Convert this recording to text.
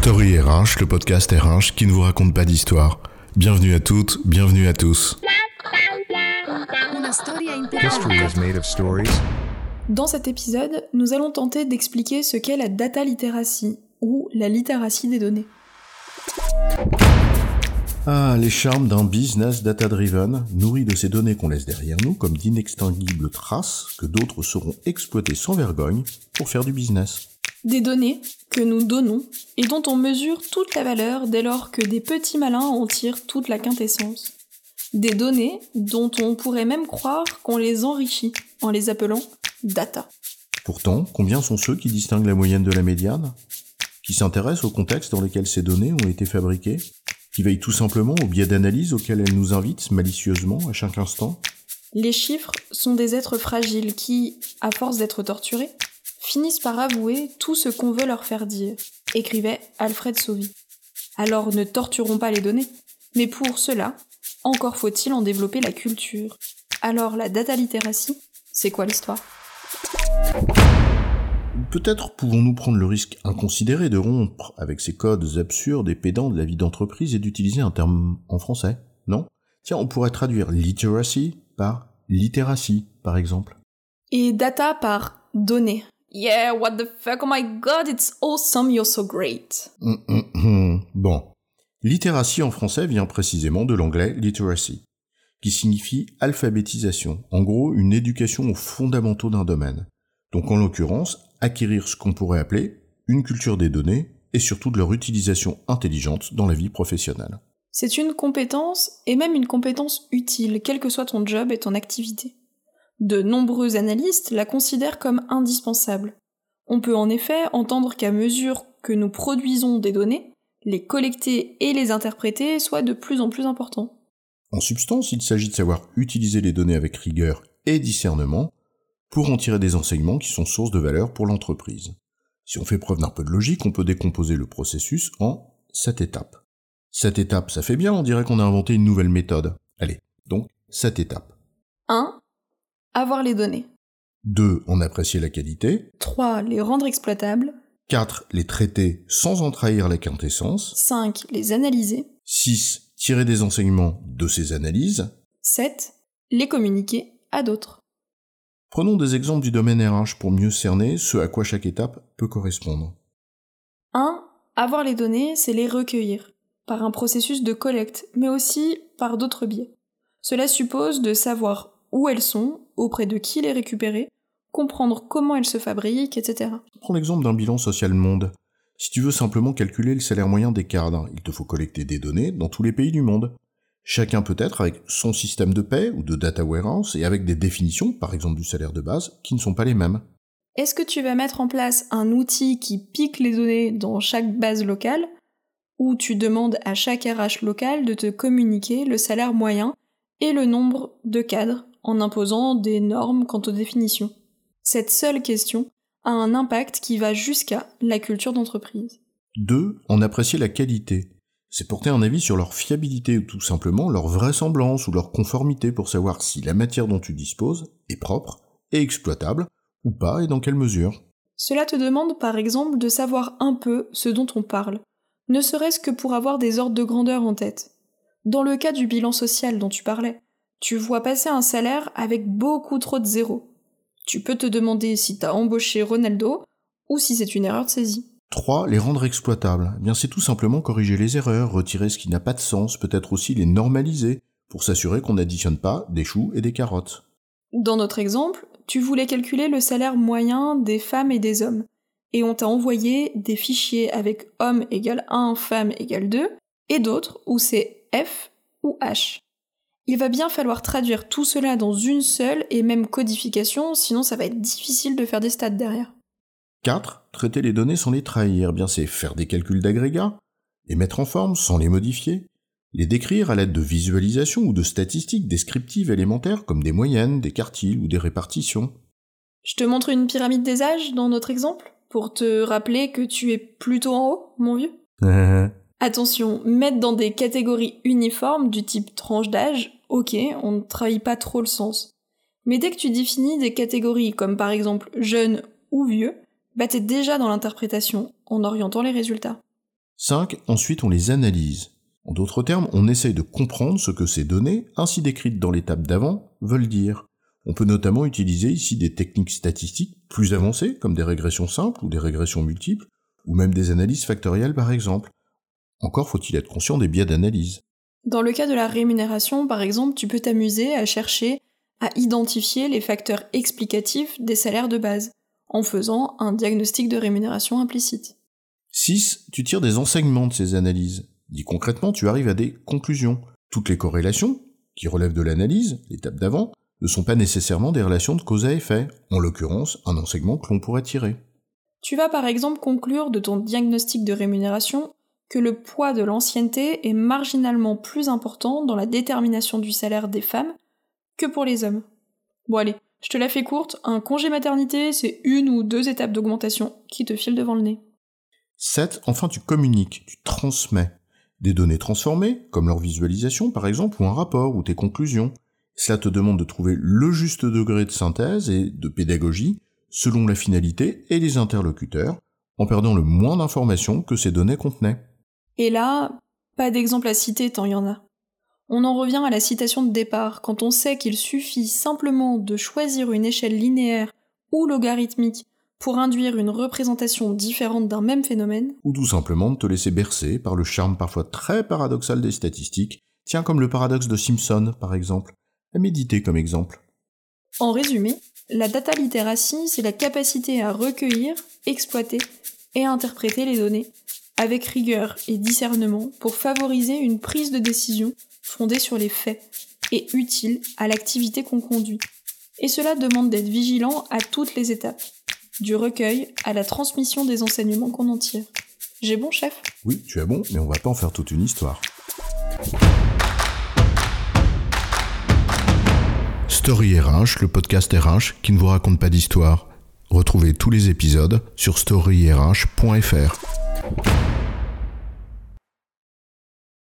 Story RH, le podcast RH qui ne vous raconte pas d'histoire. Bienvenue à toutes, bienvenue à tous. History is made of stories. Dans cet épisode, nous allons tenter d'expliquer ce qu'est la data literacy, ou la littératie des données. Ah, les charmes d'un business data-driven, nourri de ces données qu'on laisse derrière nous comme d'inextinguibles traces que d'autres sauront exploiter sans vergogne pour faire du business. Des données que nous donnons et dont on mesure toute la valeur dès lors que des petits malins en tirent toute la quintessence. Des données dont on pourrait même croire qu'on les enrichit en les appelant data. Pourtant, combien sont ceux qui distinguent la moyenne de la médiane? Qui s'intéressent au contexte dans lequel ces données ont été fabriquées? Qui veillent tout simplement au biais d'analyse auquel elles nous invitent malicieusement à chaque instant? Les chiffres sont des êtres fragiles qui, à force d'être torturés, finissent par avouer tout ce qu'on veut leur faire dire, écrivait Alfred Sauvy. Alors ne torturons pas les données, mais pour cela, encore faut-il en développer la culture. Alors la data literacy, c'est quoi l'histoire? Peut-être pouvons-nous prendre le risque inconsidéré de rompre avec ces codes absurdes et pédants de la vie d'entreprise et d'utiliser un terme en français, non? Tiens, on pourrait traduire literacy par littératie, par exemple. Et data par données. Yeah, what the fuck, oh my god, it's awesome, you're so great. Hum, hum, hum. Bon. Littératie en français vient précisément de l'anglais literacy, qui signifie alphabétisation, en gros une éducation aux fondamentaux d'un domaine. Donc en l'occurrence, acquérir ce qu'on pourrait appeler une culture des données et surtout de leur utilisation intelligente dans la vie professionnelle. C'est une compétence, et même une compétence utile, quel que soit ton job et ton activité. De nombreux analystes la considèrent comme indispensable. On peut en effet entendre qu'à mesure que nous produisons des données, les collecter et les interpréter soit de plus en plus important. En substance, il s'agit de savoir utiliser les données avec rigueur et discernement pour en tirer des enseignements qui sont source de valeur pour l'entreprise. Si on fait preuve d'un peu de logique, on peut décomposer le processus en sept étapes. Sept étapes, ça fait bien, on dirait qu'on a inventé une nouvelle méthode. Allez, donc, sept étapes. 1. Avoir les données. 2. En apprécier la qualité. 3. Les rendre exploitables. 4. Les traiter sans en trahir la quintessence. 5. Les analyser. 6. Tirer des enseignements de ces analyses. 7. Les communiquer à d'autres. Prenons des exemples du domaine RH pour mieux cerner ce à quoi chaque étape peut correspondre. 1. Avoir les données, c'est les recueillir, par un processus de collecte, mais aussi par d'autres biais. Cela suppose de savoir où elles sont, auprès de qui les récupérer, comprendre comment elles se fabriquent, etc. Prends l'exemple d'un bilan social monde. Si tu veux simplement calculer le salaire moyen des cadres, il te faut collecter des données dans tous les pays du monde. Chacun peut être avec son système de paie ou de data warehouse et avec des définitions, par exemple du salaire de base, qui ne sont pas les mêmes. Est-ce que tu vas mettre en place un outil qui pique les données dans chaque base locale, ou tu demandes à chaque RH local de te communiquer le salaire moyen et le nombre de cadres? En imposant des normes quant aux définitions Cette seule question a un impact qui va jusqu'à la culture d'entreprise. 2. En apprécier la qualité. C'est porter un avis sur leur fiabilité ou tout simplement leur vraisemblance ou leur conformité pour savoir si la matière dont tu disposes est propre et exploitable ou pas et dans quelle mesure. Cela te demande par exemple de savoir un peu ce dont on parle, ne serait-ce que pour avoir des ordres de grandeur en tête. Dans le cas du bilan social dont tu parlais, tu vois passer un salaire avec beaucoup trop de zéros. Tu peux te demander si t'as embauché Ronaldo ou si c'est une erreur de saisie. 3. Les rendre exploitables. Eh bien, c'est tout simplement corriger les erreurs, retirer ce qui n'a pas de sens, peut-être aussi les normaliser, pour s'assurer qu'on n'additionne pas des choux et des carottes. Dans notre exemple, tu voulais calculer le salaire moyen des femmes et des hommes, et on t'a envoyé des fichiers avec homme égale 1, femme égale 2, et d'autres où c'est F ou H. Il va bien falloir traduire tout cela dans une seule et même codification, sinon ça va être difficile de faire des stats derrière. 4. Traiter les données sans les trahir. Eh Bien, c'est faire des calculs d'agrégats, les mettre en forme sans les modifier, les décrire à l'aide de visualisations ou de statistiques descriptives élémentaires comme des moyennes, des quartiles ou des répartitions. Je te montre une pyramide des âges dans notre exemple, pour te rappeler que tu es plutôt en haut, mon vieux. Attention, mettre dans des catégories uniformes du type tranche d'âge, ok, on ne trahit pas trop le sens. Mais dès que tu définis des catégories comme par exemple jeune ou vieux, bah t'es déjà dans l'interprétation en orientant les résultats. 5. Ensuite, on les analyse. En d'autres termes, on essaye de comprendre ce que ces données, ainsi décrites dans l'étape d'avant, veulent dire. On peut notamment utiliser ici des techniques statistiques plus avancées, comme des régressions simples ou des régressions multiples, ou même des analyses factorielles par exemple. Encore faut-il être conscient des biais d'analyse. Dans le cas de la rémunération, par exemple, tu peux t'amuser à chercher à identifier les facteurs explicatifs des salaires de base, en faisant un diagnostic de rémunération implicite. 6. Tu tires des enseignements de ces analyses. Dit concrètement, tu arrives à des conclusions. Toutes les corrélations, qui relèvent de l'analyse, l'étape d'avant, ne sont pas nécessairement des relations de cause à effet, en l'occurrence un enseignement que l'on pourrait tirer. Tu vas par exemple conclure de ton diagnostic de rémunération que le poids de l'ancienneté est marginalement plus important dans la détermination du salaire des femmes que pour les hommes. Bon allez, je te la fais courte, un congé maternité, c'est une ou deux étapes d'augmentation qui te filent devant le nez. 7. Enfin, tu communiques, tu transmets des données transformées, comme leur visualisation par exemple, ou un rapport, ou tes conclusions, cela te demande de trouver le juste degré de synthèse et de pédagogie selon la finalité et les interlocuteurs, en perdant le moins d'informations que ces données contenaient. Et là, pas d'exemple à citer tant il y en a. On en revient à la citation de départ, quand on sait qu'il suffit simplement de choisir une échelle linéaire ou logarithmique pour induire une représentation différente d'un même phénomène. Ou tout simplement de te laisser bercer par le charme parfois très paradoxal des statistiques, tiens comme le paradoxe de Simpson par exemple à méditer comme exemple. En résumé, la data literacy, c'est la capacité à recueillir, exploiter et interpréter les données avec rigueur et discernement pour favoriser une prise de décision fondée sur les faits et utile à l'activité qu'on conduit. Et cela demande d'être vigilant à toutes les étapes, du recueil à la transmission des enseignements qu'on en tire. J'ai bon, chef? Oui, tu as bon, mais on va pas en faire toute une histoire. Story RH, le podcast RH qui ne vous raconte pas d'histoire. Retrouvez tous les épisodes sur storyrh.fr.